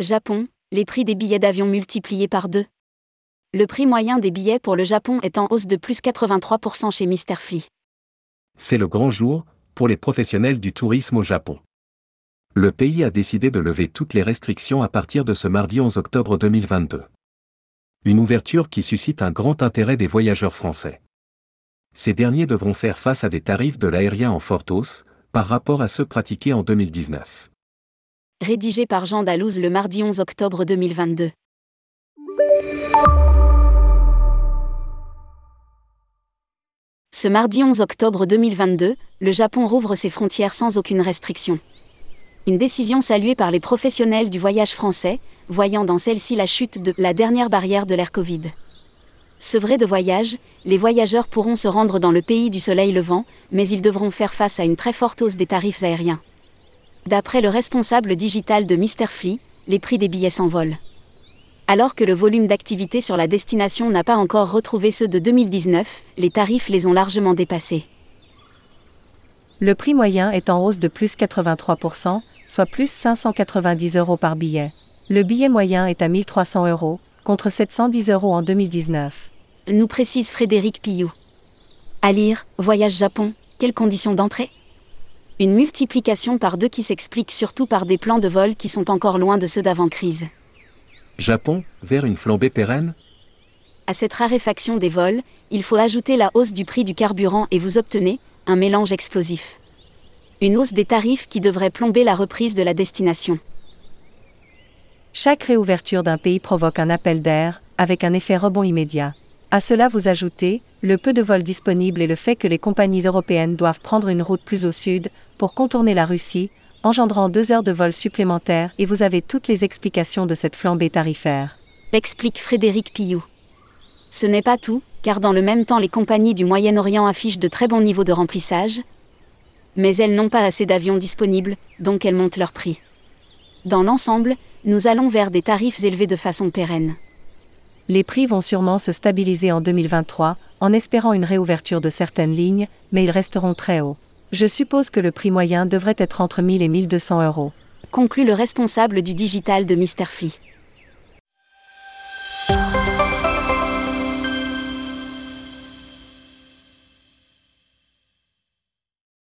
Japon, les prix des billets d'avion multipliés par deux. Le prix moyen des billets pour le Japon est en hausse de plus 83% chez. Flea. C'est le grand jour pour les professionnels du tourisme au Japon. Le pays a décidé de lever toutes les restrictions à partir de ce mardi 11 octobre 2022. Une ouverture qui suscite un grand intérêt des voyageurs français. Ces derniers devront faire face à des tarifs de l'aérien en forte hausse par rapport à ceux pratiqués en 2019 rédigé par Jean Dalouse le mardi 11 octobre 2022. Ce mardi 11 octobre 2022, le Japon rouvre ses frontières sans aucune restriction. Une décision saluée par les professionnels du voyage français, voyant dans celle-ci la chute de la dernière barrière de l'ère Covid. Sevrés de voyage, les voyageurs pourront se rendre dans le pays du soleil levant, mais ils devront faire face à une très forte hausse des tarifs aériens. D'après le responsable digital de Mr. Flea, les prix des billets s'envolent. Alors que le volume d'activité sur la destination n'a pas encore retrouvé ceux de 2019, les tarifs les ont largement dépassés. Le prix moyen est en hausse de plus 83%, soit plus 590 euros par billet. Le billet moyen est à 1300 euros, contre 710 euros en 2019. Nous précise Frédéric Pillou. À lire, Voyage Japon, quelles conditions d'entrée? Une multiplication par deux qui s'explique surtout par des plans de vol qui sont encore loin de ceux d'avant-crise. Japon, vers une flambée pérenne? À cette raréfaction des vols, il faut ajouter la hausse du prix du carburant et vous obtenez un mélange explosif. Une hausse des tarifs qui devrait plomber la reprise de la destination. Chaque réouverture d'un pays provoque un appel d'air, avec un effet rebond immédiat. À cela vous ajoutez le peu de vols disponibles et le fait que les compagnies européennes doivent prendre une route plus au sud pour contourner la Russie, engendrant deux heures de vol supplémentaires et vous avez toutes les explications de cette flambée tarifaire. Explique Frédéric Pillou. Ce n'est pas tout, car dans le même temps les compagnies du Moyen-Orient affichent de très bons niveaux de remplissage, mais elles n'ont pas assez d'avions disponibles, donc elles montent leur prix. Dans l'ensemble, nous allons vers des tarifs élevés de façon pérenne les prix vont sûrement se stabiliser en 2023, en espérant une réouverture de certaines lignes, mais ils resteront très hauts. Je suppose que le prix moyen devrait être entre 1000 et 1200 euros. Conclut le responsable du digital de Mr. Flea.